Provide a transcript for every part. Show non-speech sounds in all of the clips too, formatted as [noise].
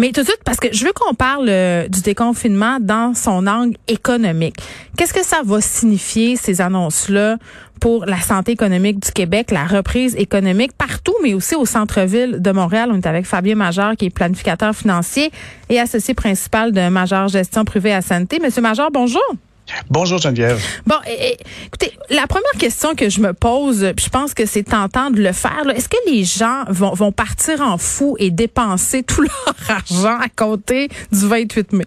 Mais tout de suite, parce que je veux qu'on parle euh, du déconfinement dans son angle économique. Qu'est-ce que ça va signifier, ces annonces-là, pour la santé économique du Québec, la reprise économique partout, mais aussi au centre-ville de Montréal? On est avec Fabien Major, qui est planificateur financier et associé principal de Major Gestion Privée à Santé. Monsieur Major, bonjour. Bonjour Geneviève. Bon, écoutez, la première question que je me pose, puis je pense que c'est tentant de le faire, est-ce que les gens vont, vont partir en fou et dépenser tout [laughs] leur argent à compter du 28 mai?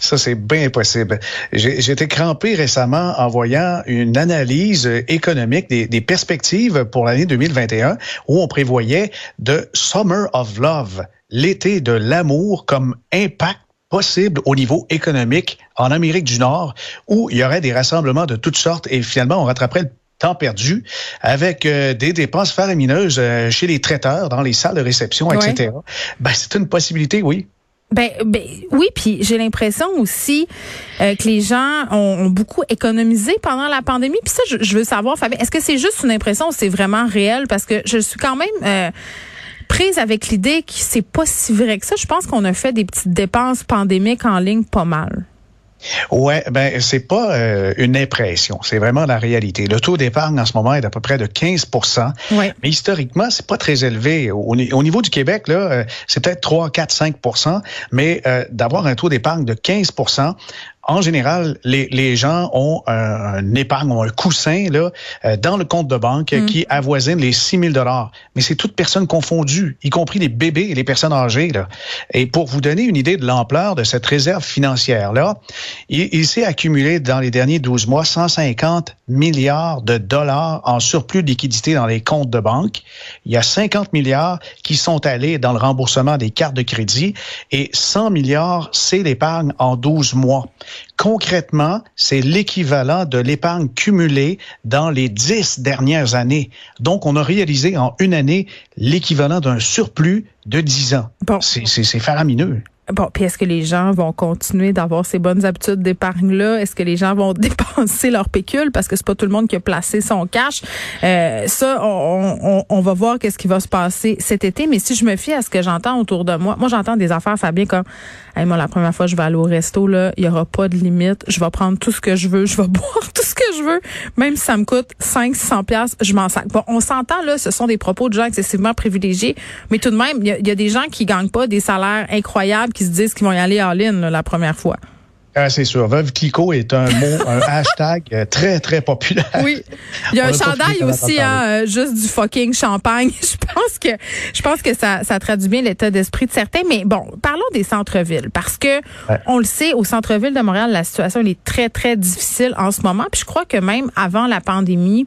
Ça, c'est bien impossible. J'ai été crampé récemment en voyant une analyse économique des, des perspectives pour l'année 2021 où on prévoyait de Summer of Love, l'été de l'amour comme impact possible au niveau économique en Amérique du Nord, où il y aurait des rassemblements de toutes sortes et finalement on rattraperait le temps perdu avec euh, des dépenses faramineuses euh, chez les traiteurs, dans les salles de réception, etc. Ben, c'est une possibilité, oui. Ben, ben, oui, puis j'ai l'impression aussi euh, que les gens ont, beaucoup économisé pendant la pandémie. Puis ça, je, je, veux savoir, Fabien, est-ce que c'est juste une impression ou c'est vraiment réel? Parce que je suis quand même prise avec l'idée que c'est pas si vrai que ça. Je pense qu'on a fait des petites dépenses pandémiques en ligne pas mal. Ouais, ben c'est pas euh, une impression, c'est vraiment la réalité. Le taux d'épargne en ce moment est d'à peu près de 15% Mais historiquement, c'est pas très élevé. Au, niveau du Québec, là, euh, c'est peut-être 3, 4, 5% mais euh, d'avoir un taux d'épargne de 15 en général, les, les gens ont un, épargne, ont un coussin là, euh, dans le compte de banque mm. qui avoisine les 6 000 Mais c'est toutes personnes confondues, y compris les bébés et les personnes âgées. Là. Et pour vous donner une idée de l'ampleur de cette réserve financière-là, il, il s'est accumulé dans les derniers 12 mois 150 milliards de dollars en surplus de liquidité dans les comptes de banque. Il y a 50 milliards qui sont allés dans le remboursement des cartes de crédit et 100 milliards, c'est l'épargne en 12 mois. Concrètement, c'est l'équivalent de l'épargne cumulée dans les dix dernières années. Donc, on a réalisé en une année l'équivalent d'un surplus de dix ans. Bon. C'est faramineux. Bon, puis est-ce que les gens vont continuer d'avoir ces bonnes habitudes d'épargne-là? Est-ce que les gens vont [laughs] dépenser leur pécule parce que c'est pas tout le monde qui a placé son cash? Euh, ça, on, on, on, va voir qu'est-ce qui va se passer cet été. Mais si je me fie à ce que j'entends autour de moi, moi j'entends des affaires, Fabien, comme moi la première fois je vais aller au resto, là, il y aura pas de limite. Je vais prendre tout ce que je veux, je vais [laughs] boire tout ce que je veux, même si ça me coûte 5 600 pièces, je m'en sac. Bon, on s'entend là, ce sont des propos de gens excessivement privilégiés, mais tout de même, il y, y, a des gens qui gagnent pas des salaires incroyables qui se disent qu'ils vont y aller en ligne la première fois. Ah, c'est sûr. Veuve Clicquot est un mot, [laughs] un hashtag euh, très, très populaire. Oui. Il y a un chandail aussi, hein, juste du fucking champagne. [laughs] je pense que, je pense que ça, ça traduit bien l'état d'esprit de certains. Mais bon, parlons des centres-villes. Parce que, on le sait, au centre-ville de Montréal, la situation est très, très difficile en ce moment. Puis je crois que même avant la pandémie,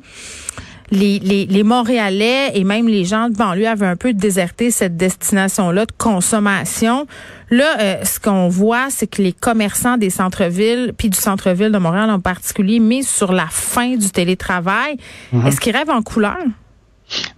les, les, les, Montréalais et même les gens de banlieue avaient un peu déserté cette destination-là de consommation. Là, euh, ce qu'on voit, c'est que les commerçants des centres-villes, puis du centre-ville de Montréal en particulier, mis sur la fin du télétravail. Mhm. Est-ce qu'ils rêvent en couleur?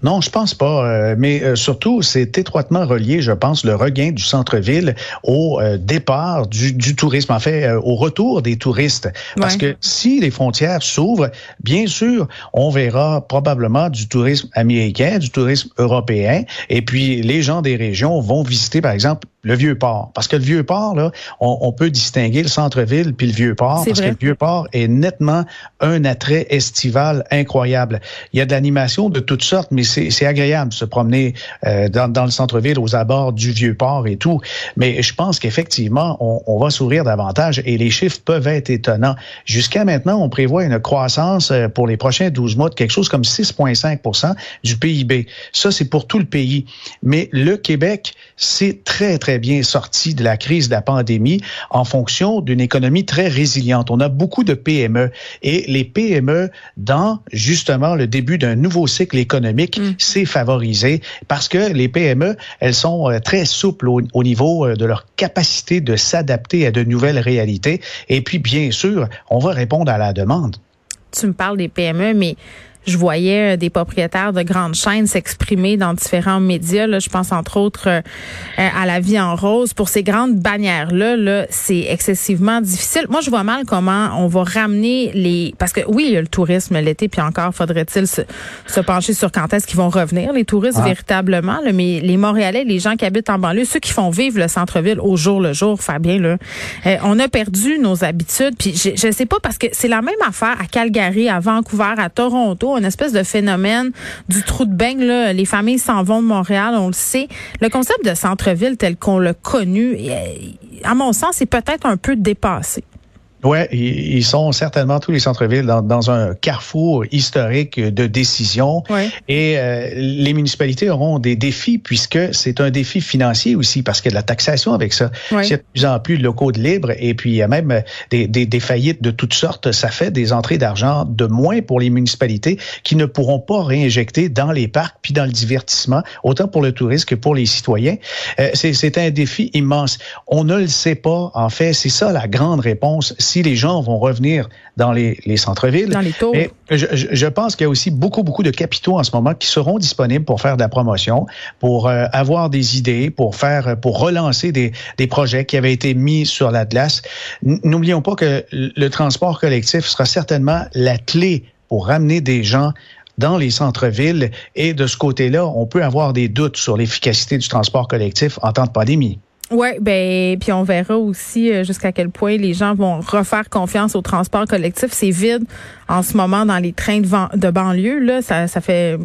Non, je pense pas. Euh, mais euh, surtout, c'est étroitement relié, je pense, le regain du centre-ville au euh, départ du, du, tourisme, en fait, au retour des touristes. Parce que si les frontières s'ouvrent, bien sûr, on verra probablement du tourisme américain, du tourisme européen, et puis les gens des régions vont visiter, par exemple, le vieux port. Parce que le vieux port, là, on, on peut distinguer le centre-ville puis le vieux port, parce que le vieux port est nettement un attrait estival incroyable. Il y a de l'animation de toutes sortes mais c'est agréable de se promener euh, dans, dans, le centre-ville, aux abords du Vieux-Port et tout. Mais je pense qu'effectivement, on, on, va sourire davantage et les chiffres peuvent être étonnants. Jusqu'à maintenant, on prévoit une croissance euh, pour les prochains 12 mois de quelque chose comme 6,5% du PIB. Ça, c'est pour tout le pays. Mais le Québec, c'est très, très très bien sortis de la crise de la pandémie en fonction d'une économie très résiliente. On a beaucoup de PME et les PME, dans justement le début d'un nouveau cycle économique, mm. c'est favorisé parce que les PME, elles sont euh, très souples au, au niveau euh, de leur capacité de s'adapter à de nouvelles réalités. Et puis, bien sûr, on va répondre à la demande. Tu me parles des PME, mais je voyais euh, des propriétaires de grandes chaînes s'exprimer dans différents médias. Là, je pense entre autres euh, euh, à la vie en rose. Pour ces grandes bannières-là, là, c'est excessivement difficile. Moi, je vois mal comment on va ramener les... Parce que oui, il y a le tourisme l'été, puis encore faudrait-il se, se, pencher sur quand est-ce qu'ils vont revenir, les touristes, véritablement. Là, mais les Montréalais, les gens qui habitent en banlieue, ceux qui font vivre le centre-ville au jour le jour, Fabien, là, on a perdu nos habitudes. Puis je, je sais pas, parce que c'est la même affaire à Calgary, à Vancouver, à Toronto une espèce de phénomène du trou de beigne. Là. Les familles s'en vont de Montréal, on le sait. Le concept de centre-ville tel qu'on l'a connu, à mon sens, est peut-être un peu dépassé. Oui, ils sont certainement tous les centres-villes dans, dans, un carrefour historique de décision. Et euh, les municipalités auront des défis puisque c'est un défi financier aussi parce qu'il y a de la taxation avec ça. Il y a de plus en plus de locaux de libre et puis il y a même des, des, des faillites de toutes sortes. Ça fait des entrées d'argent de moins pour les municipalités qui ne pourront pas réinjecter dans les parcs puis dans le divertissement, autant pour le tourisme que pour les citoyens. Euh, c'est un défi immense. On ne le sait pas. En fait, c'est ça la grande réponse si les gens vont revenir dans les, centres-villes. Dans les tours. je, pense qu'il y a aussi beaucoup, beaucoup de capitaux en ce moment qui seront disponibles pour faire de la promotion, pour euh, avoir des idées, pour faire, pour relancer des, des projets qui avaient été mis sur l'Atlas. N'oublions pas que le transport collectif sera certainement la clé pour ramener des gens dans les centres-villes. Et de ce côté-là, on peut avoir des doutes sur l'efficacité du transport collectif en temps de pandémie. Oui, ben puis on verra aussi euh, jusqu'à quel point les gens vont refaire confiance au transport collectif. C'est vide en ce moment dans les trains de, de banlieue là, ça, ça fait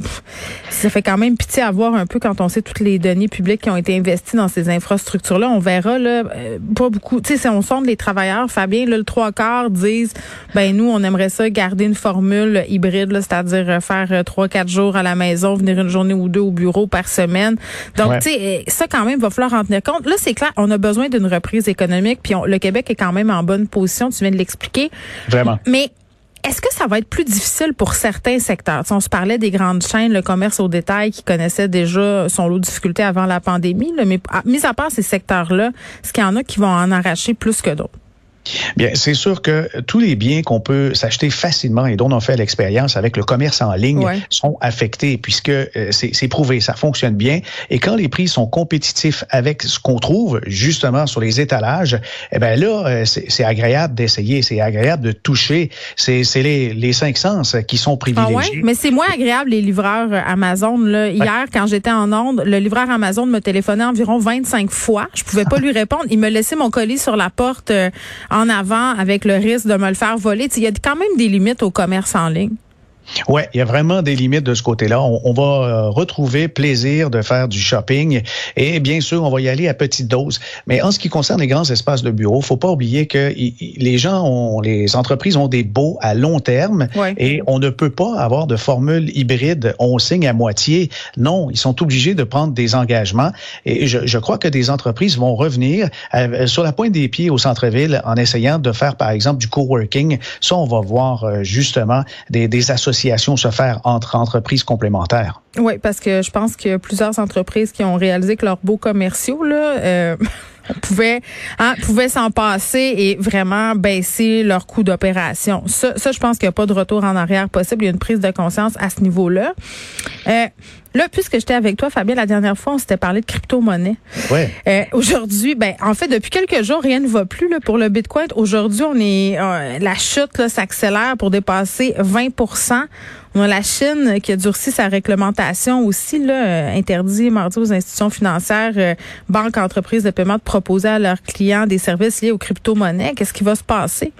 ça fait quand même pitié à voir un peu quand on sait toutes les données publiques qui ont été investies dans ces infrastructures là. On verra là euh, pas beaucoup. Tu sais, si on sonde les travailleurs, Fabien, là, le trois quarts disent ben nous on aimerait ça garder une formule hybride, c'est-à-dire euh, faire trois quatre jours à la maison, venir une journée ou deux au bureau par semaine. Donc tu sais ça quand même va falloir en tenir compte. Là c'est clair, on a besoin d'une reprise économique, puis le Québec est quand même en bonne position, tu viens de l'expliquer. Vraiment. Mais est-ce que ça va être plus difficile pour certains secteurs? on se parlait des grandes chaînes, le commerce au détail qui connaissait déjà son lot de difficultés avant la pandémie, mais mis à part ces secteurs-là, est-ce qu'il y en a qui vont en arracher plus que d'autres? Bien, c'est sûr que tous les biens qu'on peut s'acheter facilement et dont on fait l'expérience avec le commerce en ligne sont affectés puisque euh, c'est prouvé, ça fonctionne bien. Et quand les prix sont compétitifs avec ce qu'on trouve justement sur les étalages, eh ben là, euh, c'est agréable d'essayer, c'est agréable de toucher. C'est les, les cinq sens qui sont privilégiés. Ah ouais? Mais c'est moins agréable les livreurs euh, Amazon. Là. Hier, quand j'étais en Onde, le livreur Amazon me téléphonait environ 25 fois. Je pouvais pas lui répondre. Il me laissait mon colis sur la porte en avant avec le risque de me le faire voler. Il y a quand même des limites au commerce en ligne. Oui, il y a vraiment des limites de ce côté-là. On, va euh, retrouver plaisir de faire du shopping et bien sûr, on va y aller à petite dose. Mais en ce qui concerne les grands espaces de bureau, faut pas oublier que les gens ont, les entreprises ont des baux à long terme et on ne peut pas avoir de formule hybride. On signe à moitié. Non, ils sont obligés de prendre des engagements et je, je crois que des entreprises vont revenir euh, sur la pointe des pieds au centre-ville en essayant de faire, par exemple, du coworking. Ça, on va voir euh, justement des, des associations se faire entre entreprises complémentaires. Oui, parce que je pense a plusieurs entreprises qui ont réalisé que leurs beaux commerciaux, là, euh, [laughs] pouvaient, hein, pouvaient s'en passer et vraiment baisser leur coût d'opération. Ça, ça, je pense qu'il n'y a pas de retour en arrière possible. Il y a une prise de conscience à ce niveau-là. Euh, Là, puisque j'étais avec toi, Fabien, la dernière fois, on s'était parlé de crypto-monnaie. Ouais. Euh, aujourd'hui, ben, en fait, depuis quelques jours, rien ne va plus là, pour le Bitcoin. Aujourd'hui, on est euh, la chute s'accélère pour dépasser 20% On a la Chine qui a durci sa réglementation aussi, là, euh, interdit mardi aux institutions financières, euh, banques, entreprises de paiement de proposer à leurs clients des services liés aux crypto-monnaies. Qu'est-ce qui va se passer?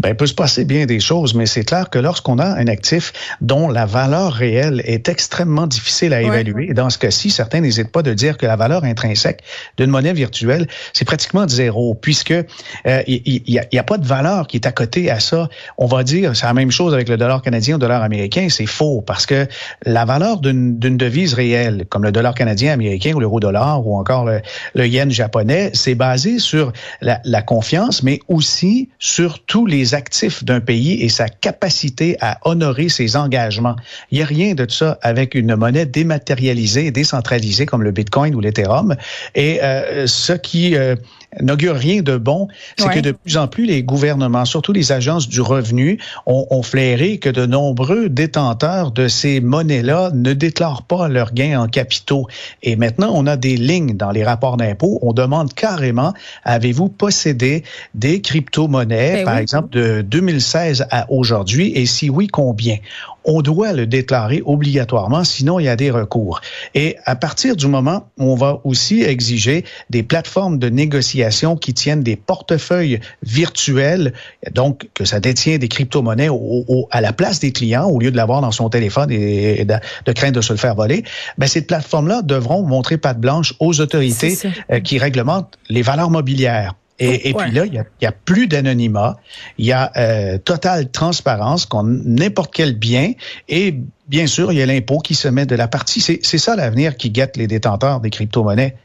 Ben, il peut se passer bien des choses, mais c'est clair que lorsqu'on a un actif dont la valeur réelle est extrêmement difficile à évaluer, et dans ce cas-ci, certains n'hésitent pas de dire que la valeur intrinsèque d'une monnaie virtuelle, c'est pratiquement zéro, puisque euh, il n'y a, a, pas de valeur qui est à côté à ça. On va dire, c'est la même chose avec le dollar canadien ou le dollar américain, c'est faux, parce que la valeur d'une devise réelle, comme le dollar canadien, américain ou l'euro-dollar ou encore le, le, yen japonais, c'est basé sur la, la confiance, mais aussi sur tout les actifs d'un pays et sa capacité à honorer ses engagements. Il n'y a rien de ça avec une monnaie dématérialisée et décentralisée comme le Bitcoin ou l'Ethereum. Et euh, ce qui euh, n'augure rien de bon, c'est que de plus en plus les gouvernements, surtout les agences du revenu, ont, ont flairé que de nombreux détenteurs de ces monnaies-là ne déclarent pas leurs gains en capitaux. Et maintenant, on a des lignes dans les rapports d'impôts. On demande carrément, avez-vous possédé des crypto-monnaies, ben par exemple, de 2016 à aujourd'hui? Et si oui, combien? On doit le déclarer obligatoirement, sinon il y a des recours. Et à partir du moment où on va aussi exiger des plateformes de négociation qui tiennent des portefeuilles virtuels, donc que ça détient des crypto-monnaies à la place des clients au lieu de l'avoir dans son téléphone et de, de, craindre de se le faire voler, ben ces plateformes-là devront montrer patte blanche aux autorités euh, qui réglementent les valeurs mobilières. Et, puis là, il y a, plus d'anonymat, il y a euh, totale transparence, qu'on n'importe quel bien, et bien sûr, il y a l'impôt qui se met de la partie. C'est ça l'avenir qui guette les détenteurs des crypto-monnaies.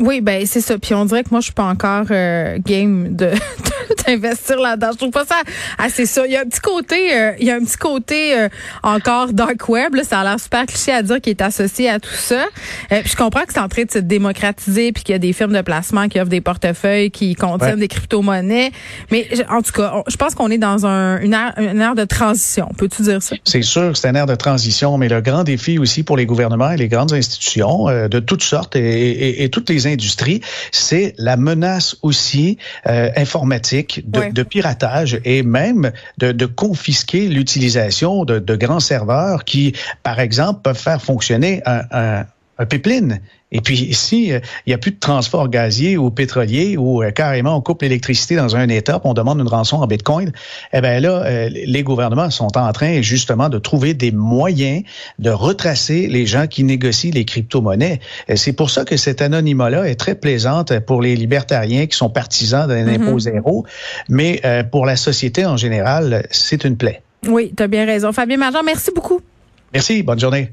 Oui, ben c'est ça. Puis on dirait que moi, je suis pas encore euh, game de [laughs] [laughs] d'investir là-dedans. Je trouve pas ça assez ça. Il y a un petit côté, euh, il y a un petit côté euh, encore dark web. Là, ça a l'air super cliché à dire qui est associé à tout ça. puis je comprends que c'est en train de se démocratiser, puis qu'il y a des firmes de placement qui offrent des portefeuilles qui contiennent des crypto-monnaies. Mais en tout cas, je pense qu'on est dans un, une, ère, une ère de transition. Peux-tu dire ça? C'est sûr, c'est une ère de transition, mais le grand défi aussi pour les gouvernements et les grandes institutions de toutes sortes et, et, et toutes les industries, c'est la menace aussi euh, de, de, piratage et même de, de confisquer l'utilisation de, de, grands serveurs qui, par exemple, peuvent faire fonctionner un, un, un pipeline et puis ici, euh, il n'y a plus de transport gazier ou pétrolier ou euh, carrément on coupe l'électricité dans un État, on demande une rançon en Bitcoin. Eh bien là, euh, les gouvernements sont en train justement de trouver des moyens de retracer les gens qui négocient les crypto-monnaies. C'est pour ça que cet anonymat-là est très plaisante pour les libertariens qui sont partisans d'un mm-hmm. impôt zéro, mais pour la société en général, c'est une plaie. Oui, tu as bien raison. Fabien Marjan, merci beaucoup. Merci, bonne journée.